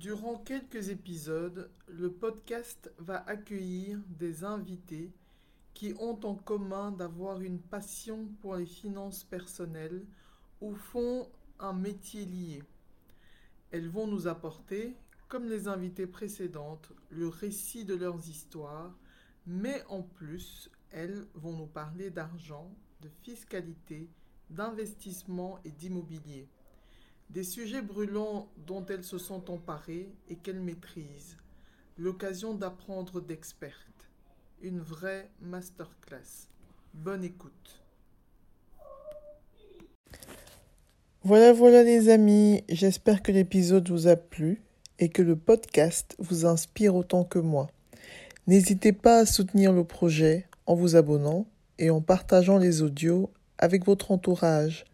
Durant quelques épisodes, le podcast va accueillir des invités qui ont en commun d'avoir une passion pour les finances personnelles ou font un métier lié. Elles vont nous apporter, comme les invités précédentes, le récit de leurs histoires, mais en plus, elles vont nous parler d'argent, de fiscalité, d'investissement et d'immobilier. Des sujets brûlants dont elles se sont emparées et qu'elles maîtrisent. L'occasion d'apprendre d'expertes. Une vraie masterclass. Bonne écoute. Voilà, voilà les amis, j'espère que l'épisode vous a plu et que le podcast vous inspire autant que moi. N'hésitez pas à soutenir le projet en vous abonnant et en partageant les audios avec votre entourage.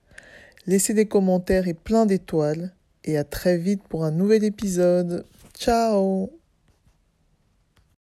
Laissez des commentaires et plein d'étoiles et à très vite pour un nouvel épisode. Ciao